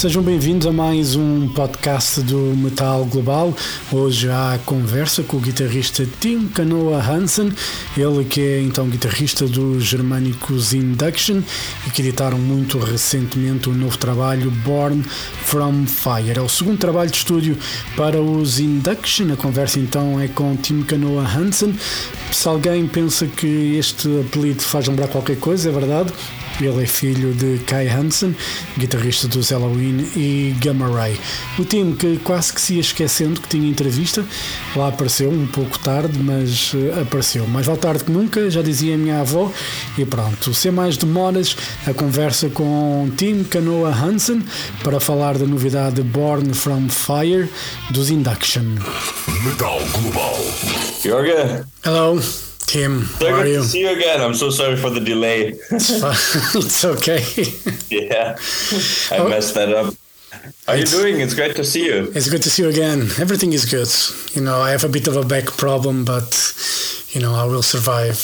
Sejam bem-vindos a mais um podcast do Metal Global. Hoje há conversa com o guitarrista Tim Canoa Hansen, ele que é então guitarrista dos germânicos Induction e que editaram muito recentemente o novo trabalho Born From Fire. É o segundo trabalho de estúdio para os Induction. A conversa então é com Tim Canoa Hansen. Se alguém pensa que este apelido faz lembrar qualquer coisa, é verdade. Ele é filho de Kai Hansen, guitarrista dos Halloween e Gamma Ray. O time que quase que se ia esquecendo que tinha entrevista, lá apareceu um pouco tarde, mas uh, apareceu. Mais vale tarde que nunca, já dizia a minha avó. E pronto, sem mais demoras, a conversa com Tim Canoa Hansen para falar da novidade Born From Fire dos Induction. Metal Global. Jorge, Hello. Tim, so how are you? to see you again. I'm so sorry for the delay. It's. It's okay. yeah, I Oh. messed that up. How are you doing? It's great to see you. It's good to see you again. Everything is good. You know, I have a bit of a back problem, but you know, I will survive.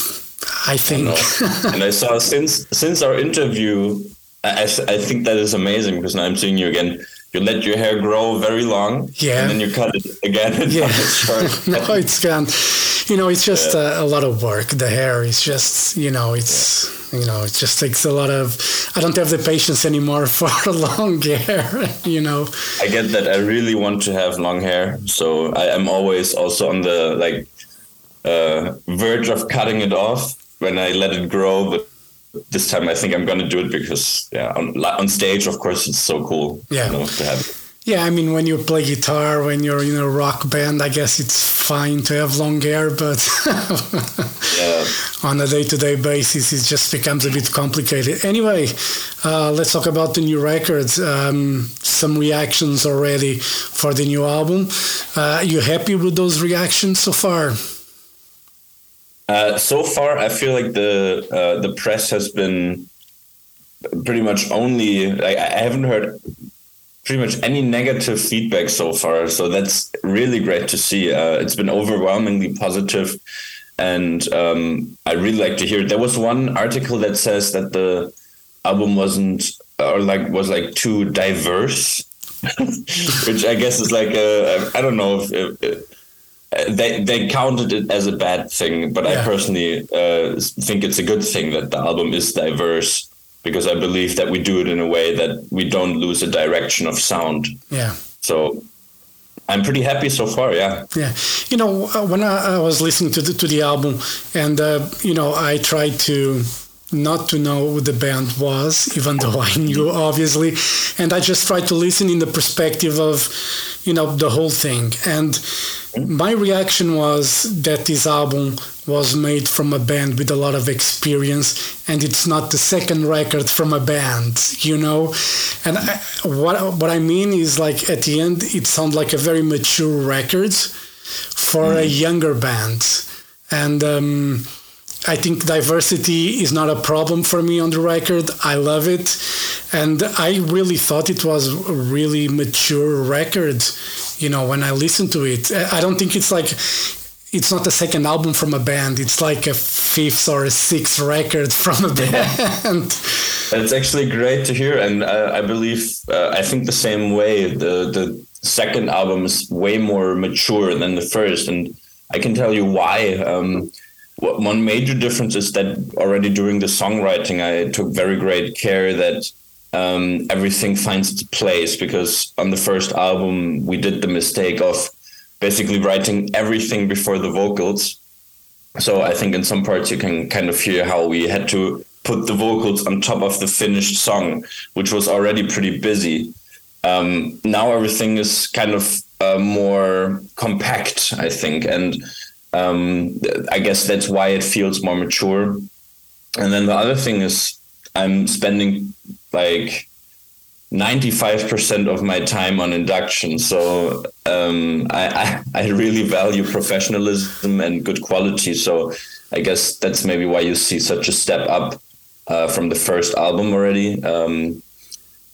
I think. No. and I saw since since our interview, I, I I think that is amazing because now I'm seeing you again. You let your hair grow very long, Yeah. and then you cut it again. And yeah. now it's short. no, it's gone. You know, it's just a, a lot of work. The hair is just, you know, it's, you know, it just takes a lot of. I don't have the patience anymore for long hair. You know. I get that. I really want to have long hair, so I am always also on the like uh, verge of cutting it off when I let it grow. But this time, I think I'm gonna do it because yeah, on on stage, of course, it's so cool. Yeah. you know, to have. it. Yeah, I mean, when you play guitar, when you're in a rock band, I guess it's fine to have long hair, but Yeah, on a day-to-day basis, it just becomes a bit complicated. Anyway, uh, let's talk about the new records. Um, some reactions already for the new album. Uh, you happy with those reactions so far? Uh, so far, I feel like the uh, the press has been pretty much only. Like, I haven't heard pretty much any negative feedback so far, so that's really great to see. Uh, it's been overwhelmingly positive, and um, I really like to hear. It. There was one article that says that the album wasn't or like was like too diverse, which I guess is like a I don't know if. if uh, they they counted it as a bad thing, but I personally uh, think it's a good thing that the album is diverse because I believe that we do it in a way that we don't lose a direction of sound. Yeah. So I'm pretty happy so far. Yeah, Yeah, you know, uh, when I, I was listening to the to the album, and uh, you know, I tried to not to know who the band was, even though I knew obviously, and I just tried to listen in the perspective of, you know, the whole thing. And my reaction was that this album was made from a band with a lot of experience, and it's not the second record from a band, you know. And I, what what I mean is like at the end, it sounds like a very mature record for a younger band, and. Um, I think diversity is not a problem for me on the record. I love it. And I really thought it was a really mature record, you know, when I listened to it. I I don't think it's like, it's not a second album from a band. It's like a fifth or a sixth record from a band. that's actually great to hear, and uh, I believe uh, I think the same way. The the second album is way more mature than the first, and I can tell you why. Um, one major difference is that already during the songwriting, I took very great care that um, everything finds its place because on the first album we did the mistake of basically writing everything before the vocals. So I think in some parts you can kind of hear how we had to put the vocals on top of the finished song, which was already pretty busy. Um, now everything is kind of uh, more compact, I think, and um, I guess that's why it feels more mature. And then the other thing is I'm spending like 95% of my time on induction. So um, I, I, I really value professionalism and good quality. So I guess that's maybe why you see such a step up uh, from the first album already, um,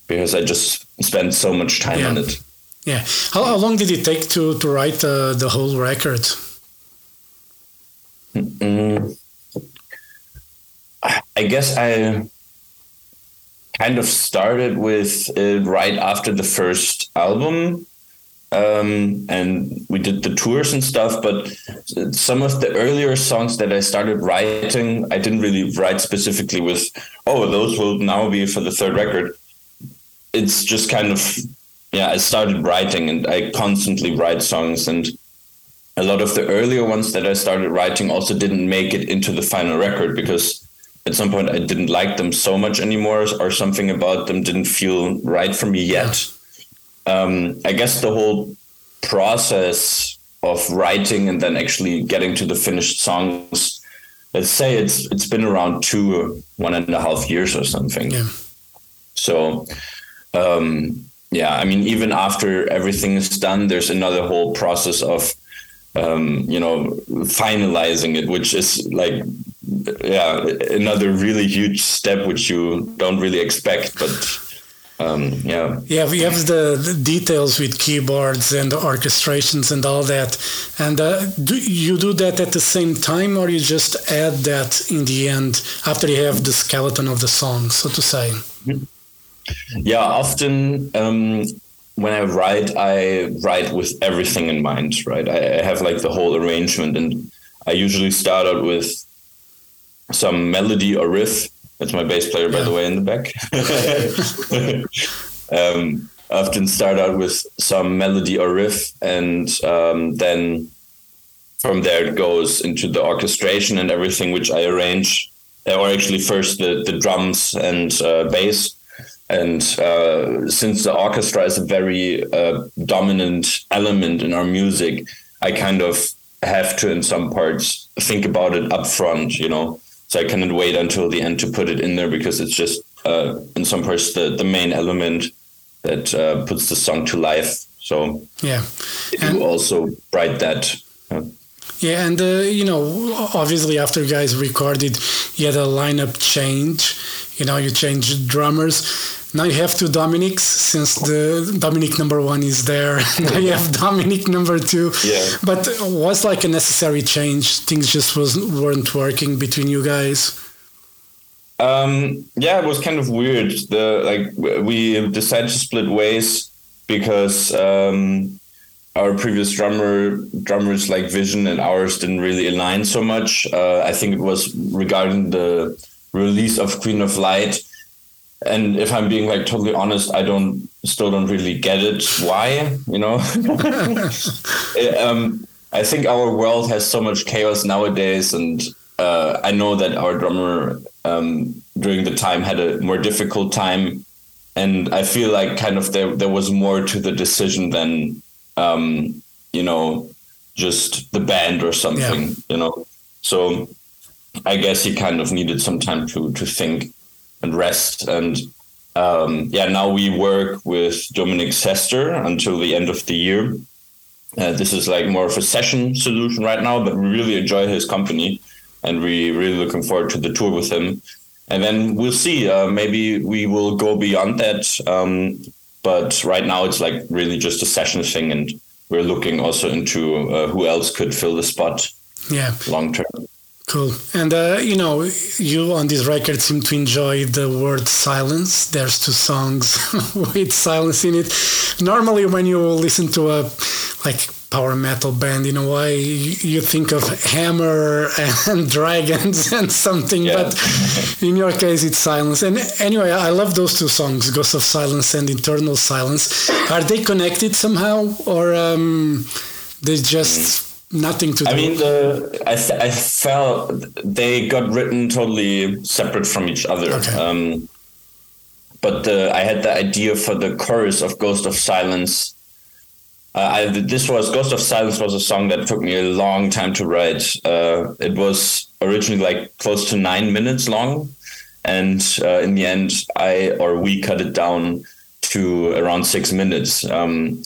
because I just spent so much time Yeah. on it. Yeah. How, how long did it take to to write uh, the whole record? Mm, I guess I kind of started with it right after the first album. Um, and we did the tours and stuff, but some of the earlier songs that I started writing, I didn't really write specifically with, oh, those will now be for the third record. It's just kind of, yeah, I started writing and I constantly write songs. And a lot of the earlier ones that I started writing also didn't make it into the final record because at some point I didn't like them so much anymore, or something about them didn't feel right for me yet. Um, I guess the whole process of writing and then actually getting to the finished songs, let's say it's it's been around two one and a half years or something. Yeah. So um, yeah, I mean, even after everything is done, there's another whole process of um, you know finalizing it, which is like yeah another really huge step which you don't really expect, but. Um, yeah. Yeah, we have the, the, details with keyboards and the orchestrations and all that. And uh, do you do that at the same time, or you just add that in the end after you have the skeleton of the song, so to say? Yeah, often um, when I write, I write with everything in mind, right? I, I have like the whole arrangement, and I usually start out with some melody or riff. That's my bass player, by yeah. the way, in the back. um, I often start out with some melody or riff, and um, then from there it goes into the orchestration and everything, which I arrange, or actually first the, the drums and uh, bass. And uh, since the orchestra is a very uh, dominant element in our music, I kind of have to, in some parts, think about it up front, you know. So I cannot wait until the end to put it in there because it's just, uh, in some parts, the, the main element that uh, puts the song to life. So yeah, you also write that. Yeah, and uh, you know, obviously after you guys recorded, you had a lineup change. You know, you changed drummers. Now you have two Dominics since the Dominic number one is there. now you have Dominic number two. Yeah. But was like a necessary change. Things just wasn't weren't working between you guys. Um, yeah, it was kind of weird. The like we decided to split ways because um, our previous drummer drummers like vision and ours didn't really align so much. Uh, I think it was regarding the release of Queen of Light. And if i'm being like totally honest i don't still don't really get it. Why? You know? It, um, i think our world has so much chaos nowadays and uh, i know that our drummer um, during the time had a more difficult time. And i feel like kind of there, there was more to the decision than um, you know just the band or something yeah. you know? So i guess he kind of needed some time to to think and rest. And um, yeah, now we work with Dominic Sester until the end of the year. Uh, this is like more of a session solution right now, but we really enjoy his company and we really looking forward to the tour with him. And then we'll see. Uh, maybe we will go beyond that. Um, but right now it's like really just a session thing, and we're looking also into uh, who else could fill the spot. Yeah, long term. Cool. And, uh, you know, you on this record seem to enjoy the word silence. There's two songs with silence in it. Normally, when you listen to a, like, power metal band in a way, you think of hammer and dragons and something, yeah. but in your case, it's silence. And anyway, I love those two songs, Ghost of Silence and Eternal Silence. Are they connected somehow, or um, they just nothing to do. I mean, the I th- I felt they got written totally separate from each other. Okay. Um, but the, I had the idea for the chorus of Ghost of Silence. Uh, I, this was Ghost of Silence was a song that took me a long time to write. Uh, it was originally like close to nine minutes long, and uh, in the end, I or we cut it down to around six minutes. Um,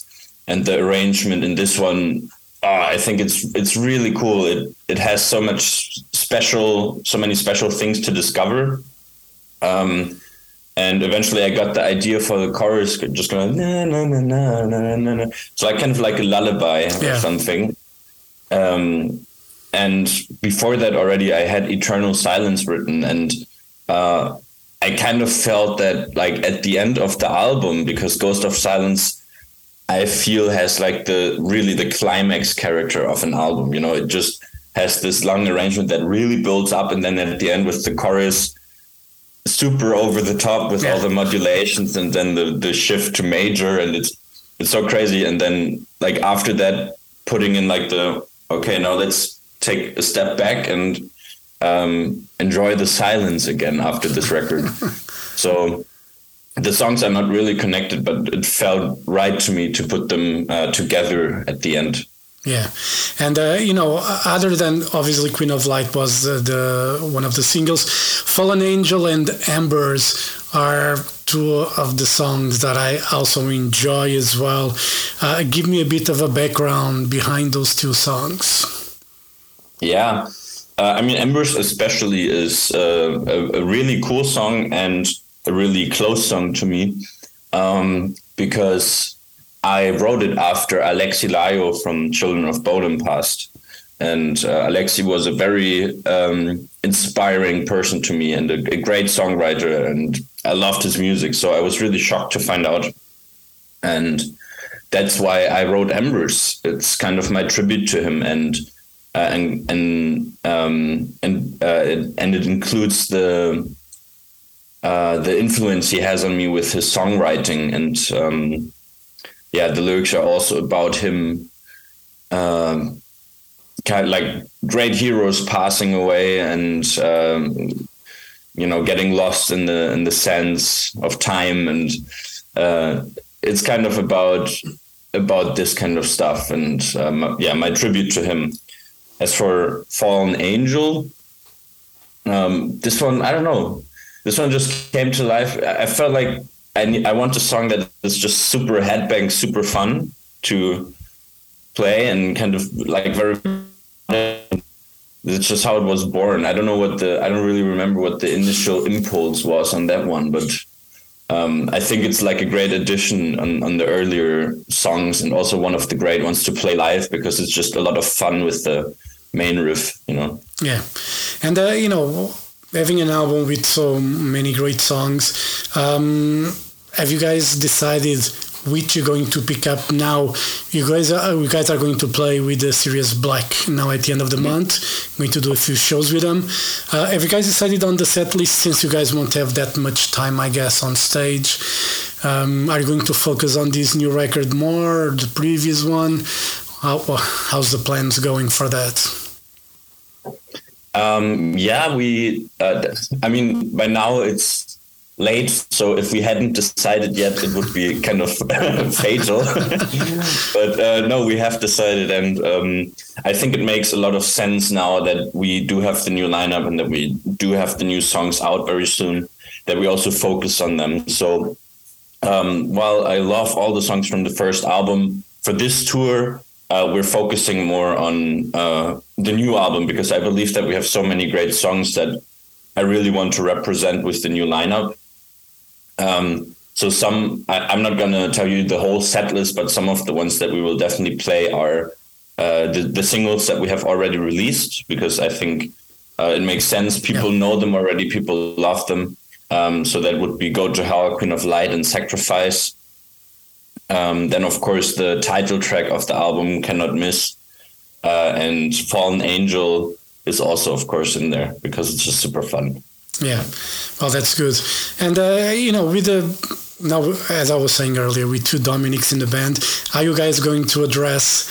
and the arrangement in this one uh, I think it's it's really cool. It it has so much special, so many special things to discover. Um, and eventually I got the idea for the chorus, just going na na na na na na na. So I kind of like a lullaby Yeah. or something. Um, and before that already, I had Eternal Silence written, and uh, I kind of felt that like at the end of the album, because Ghost of Silence, I feel has like the really the climax character of an album. You know, it just has this long arrangement that really builds up, and then at the end with the chorus super over the top with all the modulations and then the the shift to major and it's it's so crazy. And then like after that putting in like the okay now let's take a step back and um enjoy the silence again after this record. So the songs are not really connected but it felt right to me to put them uh, together at the end Yeah, and uh, you know, other than obviously Queen of Light was uh, the one of the singles, Fallen Angel and Embers are two of the songs that I also enjoy as well. Uh, give me a bit of a background behind those two songs. Yeah, uh, I mean, Embers especially is uh, a, a really cool song and a really close song to me um, because I wrote it after Alexi Laiho from Children of Bodom passed. And uh, Alexi was a very um, inspiring person to me and a, a great songwriter, and I loved his music. So I was really shocked to find out. And that's why I wrote Embers. It's kind of my tribute to him, and uh, and and um, and uh, it, and it includes the uh, the influence he has on me with his songwriting, and um, yeah, the lyrics are also about him, um, kind of like great heroes passing away, and um, you know, getting lost in the in the sense of time, and uh, it's kind of about about this kind of stuff, and um, yeah, my tribute to him. As for Fallen Angel, um, this one I don't know. This one just came to life. I felt like I I want a song that is just super headbang, super fun to play, and kind of like very. It's just how it was born. I don't know what the I don't really remember what the initial impulse was on that one, but um, I think it's like a great addition on, on the earlier songs and also one of the great ones to play live because it's just a lot of fun with the main riff, you know. Yeah, and uh, you know, having an album with so many great songs, um, have you guys decided which you're going to pick up now? You guys are you guys are going to play with the Serious Black now at the end of the month. I'm Going to do a few shows with them. Uh, have you guys decided on the set list since you guys won't have that much time, I guess, on stage? Um, are you going to focus on this new record more, or the previous one? How, how's the plans going for that? Um, yeah, we. Uh, I mean, by now it's late, so if we hadn't decided yet, it would be kind of fatal. but uh, no, we have decided, and um, I think it makes a lot of sense now that we do have the new lineup and that we do have the new songs out very soon. That we also focus on them. So um, while I love all the songs from the first album, for this tour, uh, we're focusing more on uh, the new album because I believe that we have so many great songs that I really want to represent with the new lineup. Um, so some, I, am not gonna tell you the whole set list, but some of the ones that we will definitely play are uh, the the singles that we have already released because I think uh, it makes sense. People yeah. know them already. People love them. Um, so that would be "Go to Hell," "Queen of Light," and "Sacrifice." Um, then, of course, the title track of the album cannot miss, uh, and "Fallen Angel" is also, of course, in there because it's just super fun. Yeah, well, that's good. And uh, you know, with the now, as I was saying earlier, with two Dominics in the band, are you guys going to address?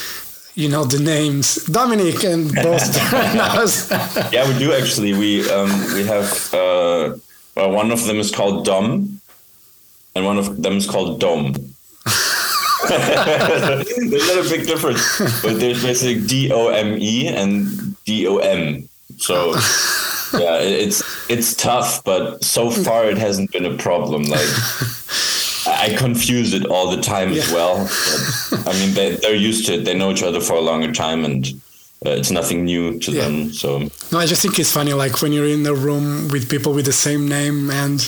You know the names, Dominic and both. yeah, we do actually. We um, we have uh, well, one of them is called Dom, and one of them is called Dom. there's not a big difference, but there's basically D O M E and D O M. So yeah, it's it's tough, but so far it hasn't been a problem. Like I confuse it all the time yeah. as well. But, I mean, they they're used to it. They know each other for a longer time, and uh, it's nothing new to Yeah. them. So No, I just think it's funny, like when you're in a room with people with the same name, and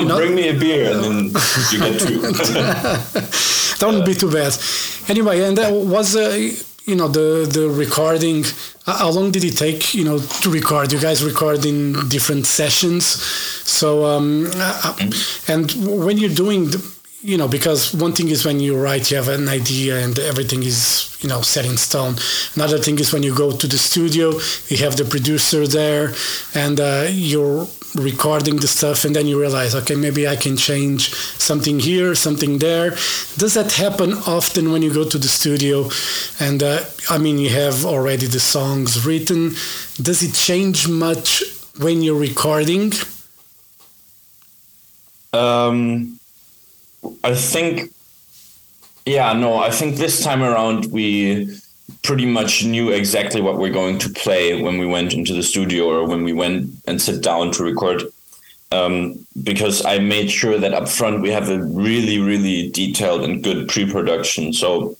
you know, bring me a beer, and then you get two. that wouldn't be too bad. Anyway, and that was uh, you know the the recording. uh, How long did it take? You know to record. You guys record in different sessions, so um, uh, and when you're doing. The, you know, because one thing is when you write, you have an idea and everything is, you know, set in stone. Another thing is when you go to the studio, you have the producer there and uh, you're recording the stuff and then you realize, okay, maybe I can change something here, something there. Does that happen often when you go to the studio? And uh, I mean, you have already the songs written. Does it change much when you're recording? Um, I think, yeah, no, I think this time around we pretty much knew exactly what we're going to play when we went into the studio or when we went and sit down to record. Um, because I made sure that up front we have a really, really detailed and good pre-production. So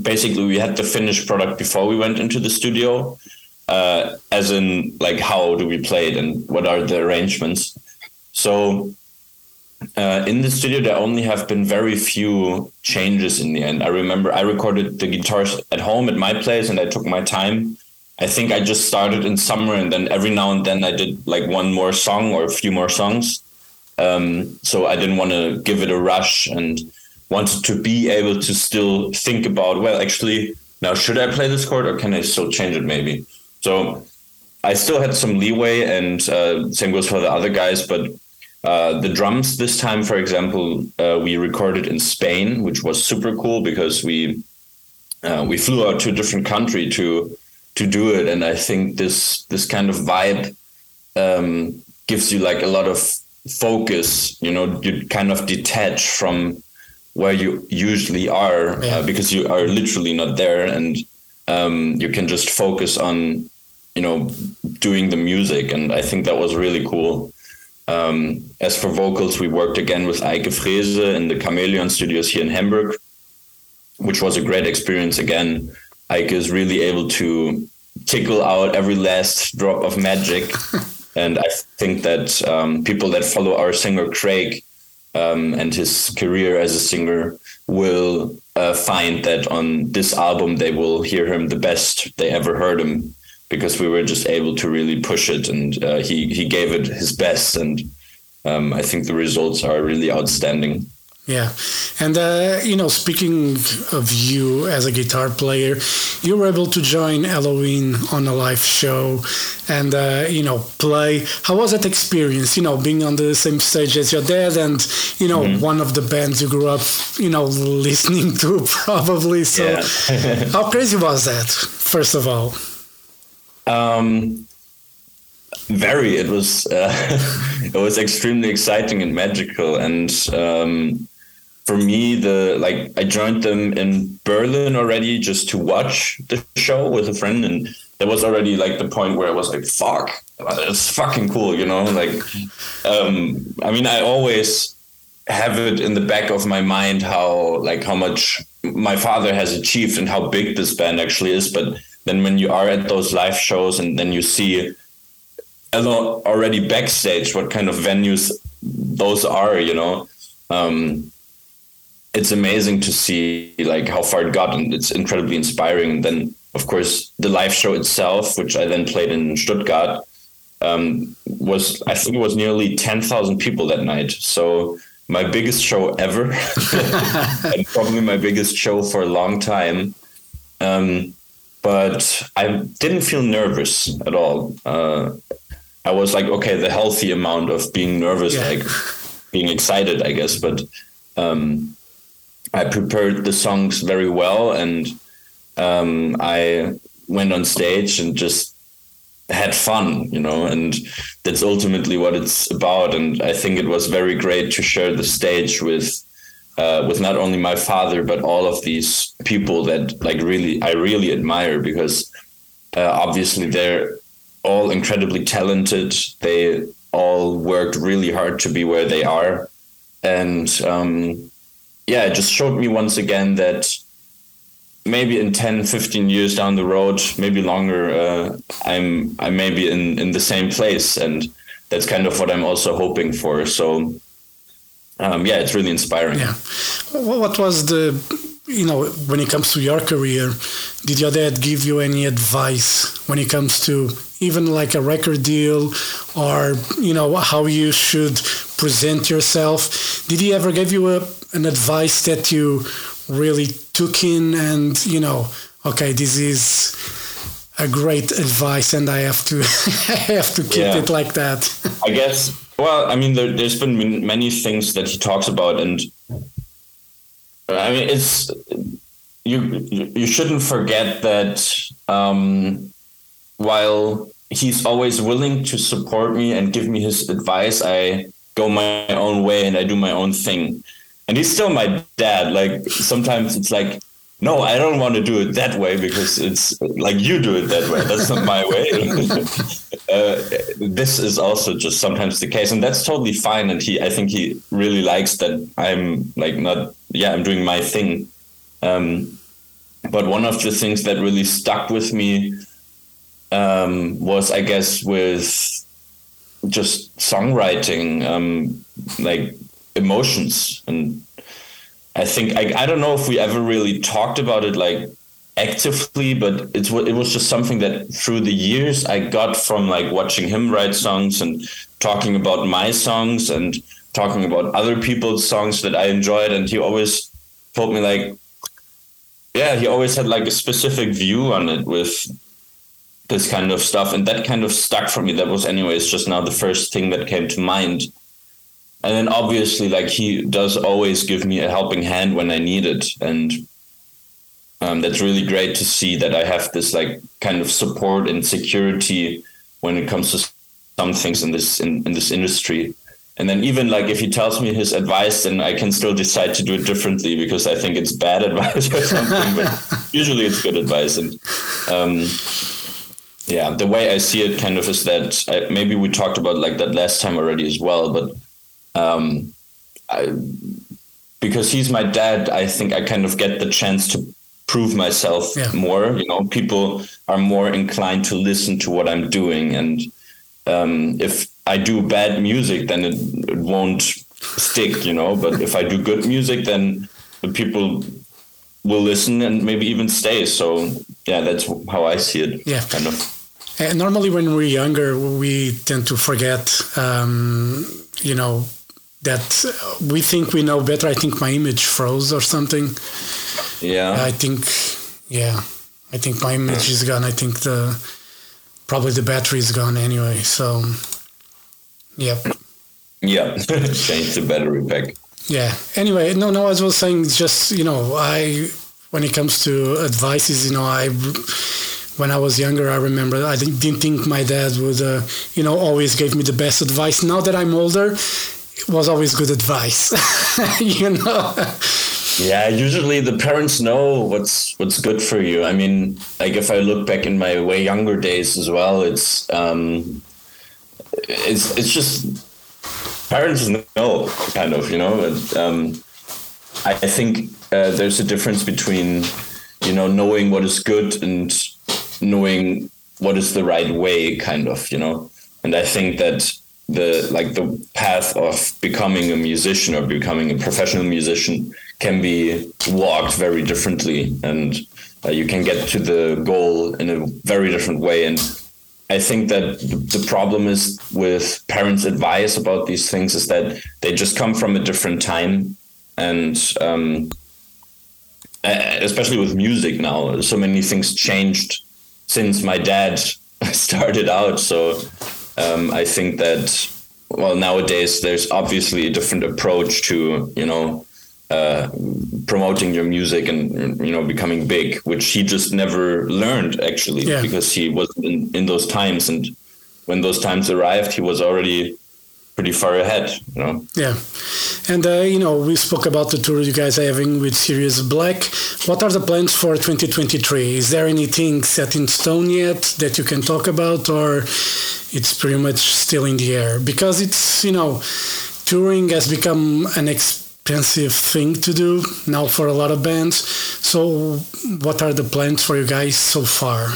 basically, we had the finished product before we went into the studio, uh, as in like how do we play it and what are the arrangements. So uh, in the studio, there only have been very few changes in the end. I remember I recorded the guitars at home at my place and I took my time. I think I just started in summer and then every now and then I did like one more song or a few more songs. Um, so I didn't want to give it a rush and wanted to be able to still think about, well, actually, now should I play this chord or can I still change it maybe? So I still had some leeway and uh, same goes for the other guys, but uh, the drums this time, for example, uh, we recorded in Spain, which was super cool because we uh, we flew out to a different country to to do it, and I think this this kind of vibe um, gives you like a lot of focus. You know, you kind of detach from where you usually are Yeah. uh, because you are literally not there, and um, you can just focus on you know doing the music, and I think that was really cool. Um, as for vocals, we worked again with Eike Freese in the Chameleon Studios here in Hamburg, which was a great experience. Again, Eike is really able to tickle out every last drop of magic, and I think that um, people that follow our singer Craig um, and his career as a singer will uh, find that on this album they will hear him the best they ever heard him because we were just able to really push it and uh, he he gave it his best and um, I think the results are really outstanding. Yeah, and uh, you know, speaking of you as a guitar player, you were able to join Helloween on a live show, and uh, you know, play. How was that experience? You know, being on the same stage as your dad, and you know, one of the bands you grew up, you know, listening to probably. So, Yeah. how crazy was that? First of all, Um, very. It was uh, it was extremely exciting and magical, and um, for me, the like I joined them in Berlin already just to watch the show with a friend, and there was already like the point where I was like, "Fuck, it's fucking cool," you know. Like, um, I mean, I always have it in the back of my mind how like how much my father has achieved and how big this band actually is, but then when you are at those live shows and then you see already backstage what kind of venues those are you know um, it's amazing to see like how far it got and it's incredibly inspiring. And then of course the live show itself which i then played in stuttgart um, was i think it was nearly 10000 people that night. So my biggest show ever and probably my biggest show for a long time. Um, but I didn't feel nervous at all. Uh, I was like, okay, the healthy amount of being nervous, Yeah. like being excited, I guess. But um, I prepared the songs very well, and um, I went on stage and just had fun, you know, and that's ultimately what it's about. And I think it was very great to share the stage with uh, with not only my father but all of these people that like really I really admire because uh, obviously they're all incredibly talented. They all worked really hard to be where they are, and um, yeah, it just showed me once again that maybe in 10 15 years down the road maybe longer uh, i'm i may be in in the same place. And that's kind of what i'm also hoping for. So um, yeah it's really inspiring. Yeah. What was the you know when it comes to your career did your dad give you any advice when it comes to even like a record deal or you know how you should present yourself? Did he ever give you a, an advice that you really took in and you know okay this is a great advice and i have to i have to keep yeah. it like that? I guess well i mean there, has been many things that he talks about and i mean it's you you shouldn't forget that um, while he's always willing to support me and give me his advice i go my own way and i do my own thing and he's still my dad. Like sometimes it's like, no, I don't want to do it that way because it's like you do it that way. That's not my way. uh, this is also just sometimes the case, and that's totally fine. And he, I think he really likes that I'm like not, yeah, I'm doing my thing. Um, but one of the things that really stuck with me um, was, I guess, with just songwriting, um, like emotions and i think I, I don't know if we ever really talked about it like actively but it's it was just something that through the years i got from like watching him write songs and talking about my songs and talking about other people's songs that i enjoyed. And he always told me like yeah he always had like a specific view on it with this kind of stuff. And that kind of stuck for me. That was anyways just now the first thing that came to mind and then obviously like he does always give me a helping hand when i need it. And um, that's really great to see that i have this like kind of support and security when it comes to some things in this in, in this industry. And then even like if he tells me his advice then i can still decide to do it differently because i think it's bad advice or something but usually it's good advice. And um, yeah the way i see it kind of is that I, maybe we talked about like that last time already as well but um, I, because he's my dad, I think I kind of get the chance to prove myself yeah. more. You know, people are more inclined to listen to what I'm doing, and um, if I do bad music, then it, it won't stick. You know, but if I do good music, then the people will listen and maybe even stay. So yeah, that's how I see it. Yeah, kind of. And normally, when we're younger, we tend to forget, um, you know, that we think we know better. I think my image froze or something. Yeah. I think, yeah, I think my image is gone. I think the probably the battery is gone anyway. So, yep. Yeah, change the battery pack. Yeah. Anyway, no, no. As I was saying, just you know, I when it comes to advices, you know, I when I was younger, I remember I didn't think my dad would, uh, you know, always gave me the best advice. Now that I'm older, was always good advice, you know. Yeah, usually the parents know what's what's good for you. I mean, like if I look back in my way younger days as well, it's um, it's it's just parents know kind of, you know. And, um, I think uh, there's a difference between you know knowing what is good and knowing what is the right way, kind of, you know. And I think that the like the path of becoming a musician or becoming a professional musician can be walked very differently. And uh, you can get to the goal in a very different way. And i think that the problem is with parents advice about these things is that they just come from a different time. And um, especially with music now so many things changed since my dad started out. So um, I think that well nowadays there's obviously a different approach to you know uh, promoting your music and you know becoming big, which he just never learned actually yeah. because he was in, in those times and when those times arrived, he was already pretty far ahead, you know. Yeah, and uh, you know we spoke about the tour you guys are having with Serious Black. What are the plans for 2023? Is there anything set in stone yet that you can talk about, or it's pretty much still in the air? Because it's you know touring has become an expensive thing to do now for a lot of bands. So, what are the plans for you guys so far?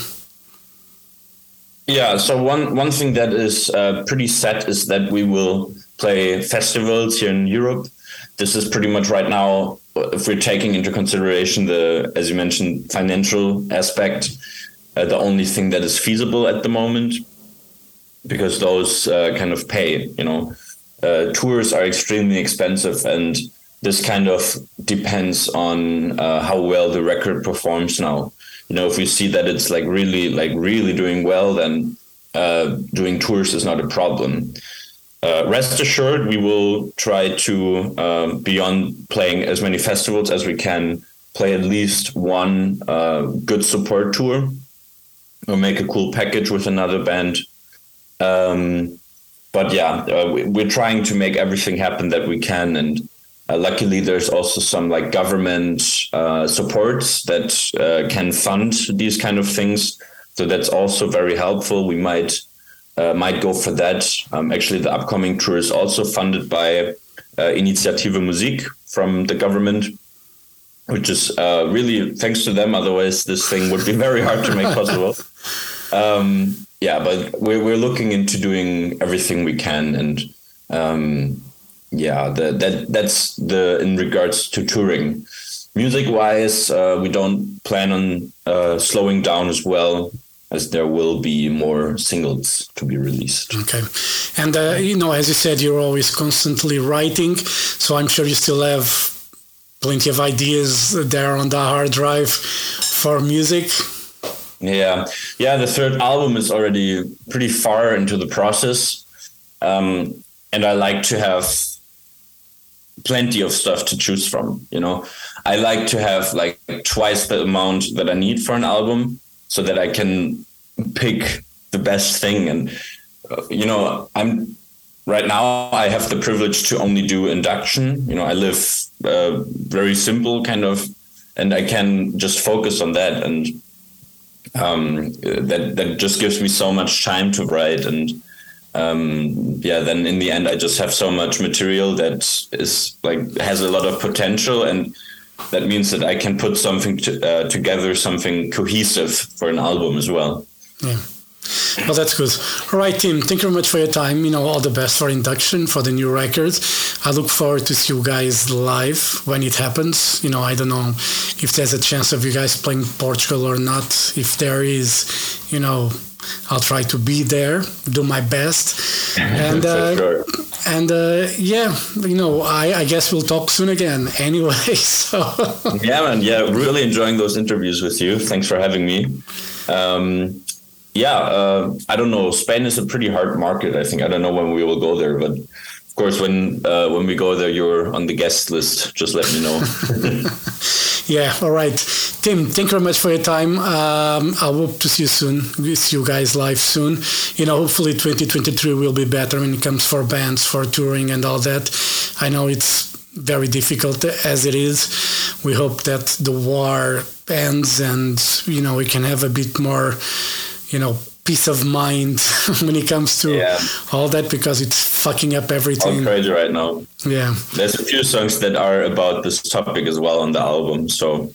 Yeah, so one one thing that is uh, pretty set is that we will play festivals here in Europe. This is pretty much right now, if we're taking into consideration the, as you mentioned, financial aspect, uh, the only thing that is feasible at the moment, because those uh, kind of pay. You know, uh, tours are extremely expensive, and this kind of depends on uh, how well the record performs now you know if we see that it's like really like really doing well then uh, doing tours is not a problem. Uh, rest assured we will try to um, beyond playing as many festivals as we can play at least one uh, good support tour or make a cool package with another band. Um, but yeah uh, we're trying to make everything happen that we can and uh, luckily, there's also some like government uh, supports that uh, can fund these kind of things. So that's also very helpful. We might uh, might go for that. Um, actually, the upcoming tour is also funded by uh, Initiative Musik from the government, which is uh, really thanks to them. Otherwise, this thing would be very hard to make possible. Um, yeah, but we're we're looking into doing everything we can and. Um, yeah, the, that that's the in regards to touring. Music wise, uh, we don't plan on uh, slowing down as well as there will be more singles to be released. Okay. And, uh, you know, as you said, you're always constantly writing. So I'm sure you still have plenty of ideas there on the hard drive for music. Yeah. Yeah. The third album is already pretty far into the process. Um, and I like to have plenty of stuff to choose from you know? I like to have like twice the amount that i need for an album so that i can pick the best thing. And uh, you know i'm right now i have the privilege to only do induction. You know i live uh, very simple kind of and i can just focus on that. And um, that that just gives me so much time to write and um, yeah, then in the end, I just have so much material that is like has a lot of potential, and that means that I can put something to, uh, together, something cohesive for an album as well. Yeah. Well, that's good. All right, Tim. Thank you very much for your time. You know, all the best for induction for the new record. I look forward to see you guys live when it happens. You know, I don't know if there's a chance of you guys playing Portugal or not. If there is, you know, I'll try to be there, do my best, and uh, sure. and uh, yeah, you know, I, I guess we'll talk soon again. Anyway, so yeah, man, yeah, really enjoying those interviews with you. Thanks for having me. Um, yeah, uh, I don't know. Spain is a pretty hard market. I think I don't know when we will go there, but of course, when uh, when we go there, you're on the guest list. Just let me know. yeah. All right, Tim. Thank you very much for your time. Um, I hope to see you soon. We see you guys live soon. You know, hopefully, 2023 will be better when it comes for bands, for touring, and all that. I know it's very difficult as it is. We hope that the war ends and you know we can have a bit more, you know, peace of mind when it comes to yeah. all that because it's fucking up everything. All crazy right now. Yeah. There's a few songs that are about this topic as well on the album. So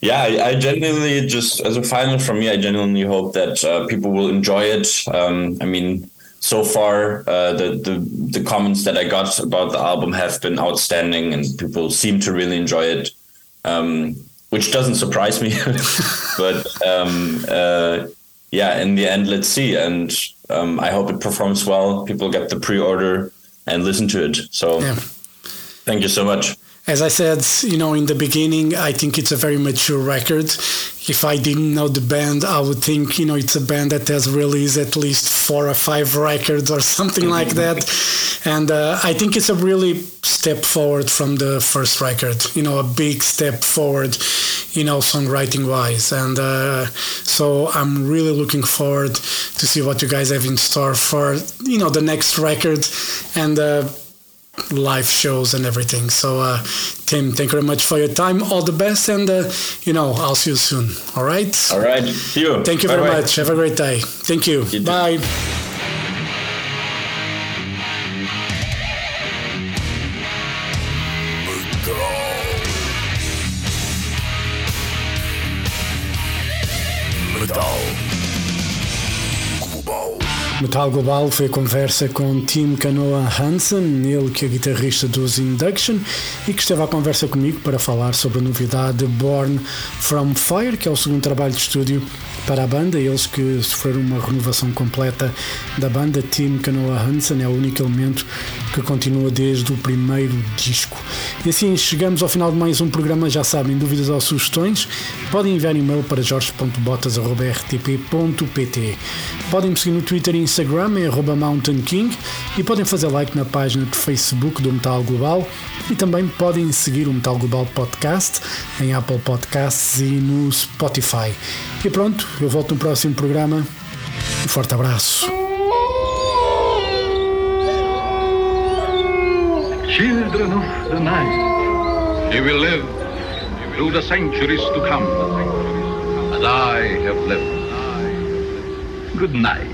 yeah, I, I genuinely just as a final from me, I genuinely hope that uh, people will enjoy it. Um, I mean, so far uh, the, the the comments that I got about the album have been outstanding, and people seem to really enjoy it. Um, which doesn't surprise me, but um, uh, yeah, in the end, let's see. And um, I hope it performs well. People get the pre-order and listen to it. So, yeah. thank you so much as I said, you know, in the beginning, I think it's a very mature record. If I didn't know the band, I would think, you know, it's a band that has released at least four or five records or something like that. And uh, I think it's a really step forward from the first record, you know, a big step forward, you know, songwriting wise. And uh, so I'm really looking forward to see what you guys have in store for, you know, the next record. And, uh, live shows and everything. So, uh, Tim, thank you very much for your time. All the best, and uh, you know, I'll see you soon. All right. All right. See you. Thank you Bye very much. Have a great day. Thank you. you Bye. Metal Global foi conversa com Tim Canoa Hansen, ele que é guitarrista dos Induction e que esteve à conversa comigo para falar sobre a novidade Born From Fire, que é o segundo trabalho de estúdio para a banda, eles que sofreram uma renovação completa da banda. Tim Canoa Hansen é o único elemento que continua desde o primeiro disco. E assim chegamos ao final de mais um programa. Já sabem, dúvidas ou sugestões, podem enviar e-mail para jorge.botas.rtp.pt. Podem me seguir no Twitter e Instagram em Mountain King e podem fazer like na página de Facebook do Metal Global e também podem seguir o Metal Global Podcast em Apple Podcasts e no Spotify. E pronto, eu volto no próximo programa. Um forte abraço. Children of the night, you will live through the centuries to come, as I have lived. Good night.